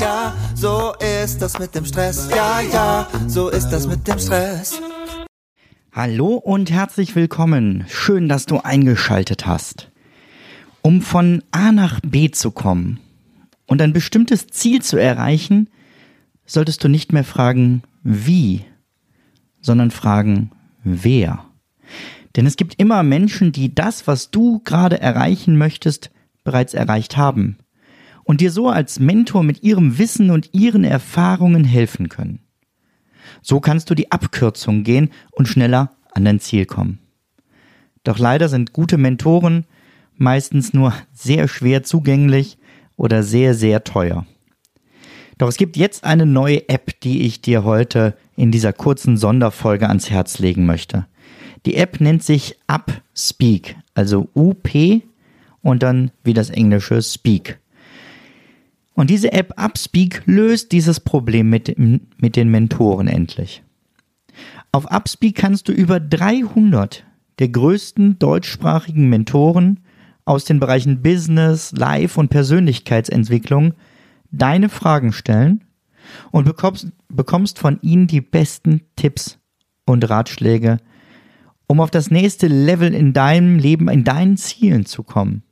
ja, so ist das mit dem Stress. Ja, ja, so ist das mit dem Stress. Hallo und herzlich willkommen. Schön, dass du eingeschaltet hast. Um von A nach B zu kommen und ein bestimmtes Ziel zu erreichen, solltest du nicht mehr fragen, wie, sondern fragen, wer. Denn es gibt immer Menschen, die das, was du gerade erreichen möchtest, bereits erreicht haben und dir so als Mentor mit ihrem Wissen und ihren Erfahrungen helfen können. So kannst du die Abkürzung gehen und schneller an dein Ziel kommen. Doch leider sind gute Mentoren meistens nur sehr schwer zugänglich oder sehr, sehr teuer. Doch es gibt jetzt eine neue App, die ich dir heute in dieser kurzen Sonderfolge ans Herz legen möchte. Die App nennt sich Upspeak, also UP und dann wie das englische Speak. Und diese App Upspeak löst dieses Problem mit, mit den Mentoren endlich. Auf Upspeak kannst du über 300 der größten deutschsprachigen Mentoren aus den Bereichen Business, Life und Persönlichkeitsentwicklung deine Fragen stellen und bekommst, bekommst von ihnen die besten Tipps und Ratschläge, um auf das nächste Level in deinem Leben, in deinen Zielen zu kommen.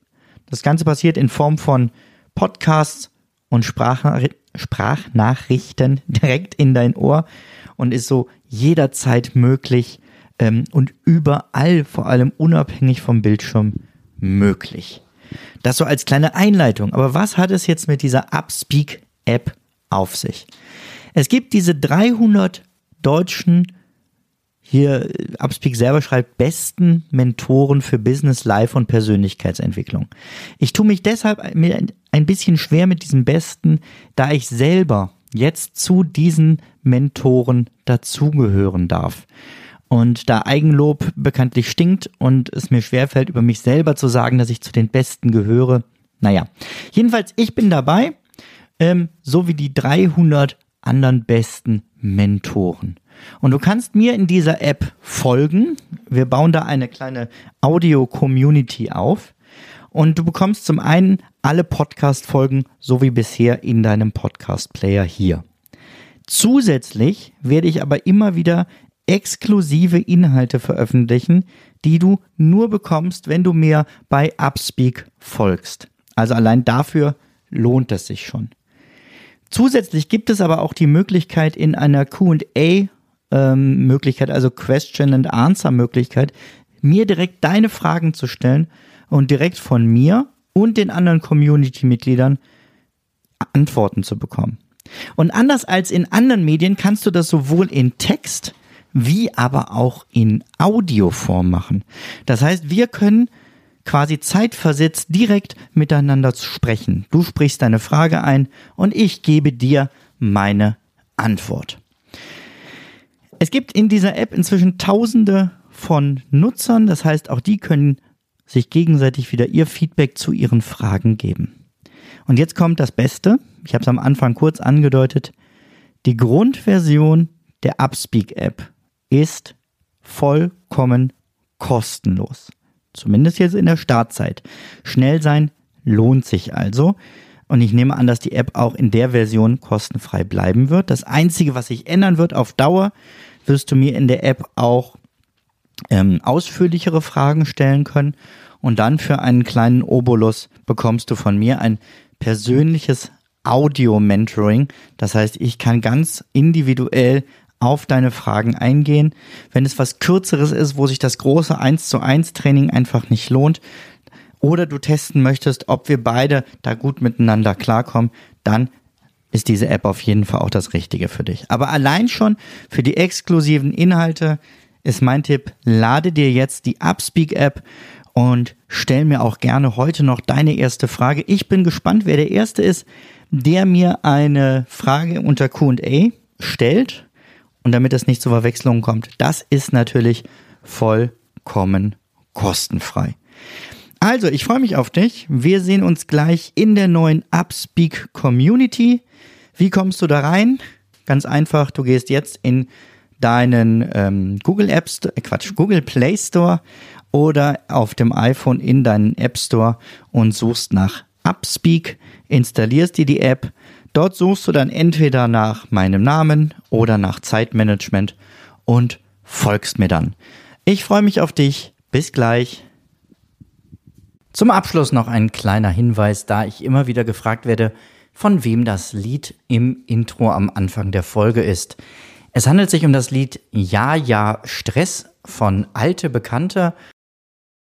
Das Ganze passiert in Form von Podcasts, und Sprachnachrichten direkt in dein Ohr und ist so jederzeit möglich ähm, und überall, vor allem unabhängig vom Bildschirm, möglich. Das so als kleine Einleitung. Aber was hat es jetzt mit dieser Upspeak-App auf sich? Es gibt diese 300 deutschen hier Upspeak selber schreibt, besten Mentoren für Business, Life und Persönlichkeitsentwicklung. Ich tue mich deshalb ein bisschen schwer mit diesem Besten, da ich selber jetzt zu diesen Mentoren dazugehören darf. Und da Eigenlob bekanntlich stinkt und es mir schwerfällt, über mich selber zu sagen, dass ich zu den Besten gehöre. Naja, jedenfalls, ich bin dabei, ähm, so wie die 300 anderen besten Mentoren. Und du kannst mir in dieser App folgen. Wir bauen da eine kleine Audio-Community auf. Und du bekommst zum einen alle Podcast-Folgen so wie bisher in deinem Podcast-Player hier. Zusätzlich werde ich aber immer wieder exklusive Inhalte veröffentlichen, die du nur bekommst, wenn du mir bei Upspeak folgst. Also allein dafür lohnt es sich schon. Zusätzlich gibt es aber auch die Möglichkeit in einer QA ähm, Möglichkeit, also Question and Answer Möglichkeit, mir direkt deine Fragen zu stellen und direkt von mir und den anderen Community-Mitgliedern Antworten zu bekommen. Und anders als in anderen Medien kannst du das sowohl in Text wie aber auch in Audioform machen. Das heißt, wir können quasi zeitversetzt direkt miteinander sprechen. Du sprichst deine Frage ein und ich gebe dir meine Antwort. Es gibt in dieser App inzwischen tausende von Nutzern, das heißt, auch die können sich gegenseitig wieder ihr Feedback zu ihren Fragen geben. Und jetzt kommt das Beste, ich habe es am Anfang kurz angedeutet, die Grundversion der Upspeak-App ist vollkommen kostenlos. Zumindest jetzt in der Startzeit. Schnell sein lohnt sich also. Und ich nehme an, dass die App auch in der Version kostenfrei bleiben wird. Das Einzige, was sich ändern wird auf Dauer, wirst du mir in der App auch ähm, ausführlichere Fragen stellen können. Und dann für einen kleinen Obolus bekommst du von mir ein persönliches Audio-Mentoring. Das heißt, ich kann ganz individuell auf deine Fragen eingehen. Wenn es was Kürzeres ist, wo sich das große 1 zu 1 Training einfach nicht lohnt, oder du testen möchtest, ob wir beide da gut miteinander klarkommen, dann ist diese App auf jeden Fall auch das Richtige für dich. Aber allein schon für die exklusiven Inhalte ist mein Tipp, lade dir jetzt die Upspeak App und stell mir auch gerne heute noch deine erste Frage. Ich bin gespannt, wer der Erste ist, der mir eine Frage unter QA stellt. Und damit das nicht zu Verwechslungen kommt, das ist natürlich vollkommen kostenfrei. Also, ich freue mich auf dich. Wir sehen uns gleich in der neuen Upspeak Community. Wie kommst du da rein? Ganz einfach, du gehst jetzt in deinen ähm, Google App äh Quatsch, Google Play Store oder auf dem iPhone in deinen App Store und suchst nach Upspeak, installierst dir die App, Dort suchst du dann entweder nach meinem Namen oder nach Zeitmanagement und folgst mir dann. Ich freue mich auf dich. Bis gleich. Zum Abschluss noch ein kleiner Hinweis, da ich immer wieder gefragt werde, von wem das Lied im Intro am Anfang der Folge ist. Es handelt sich um das Lied Ja, ja, Stress von Alte Bekannte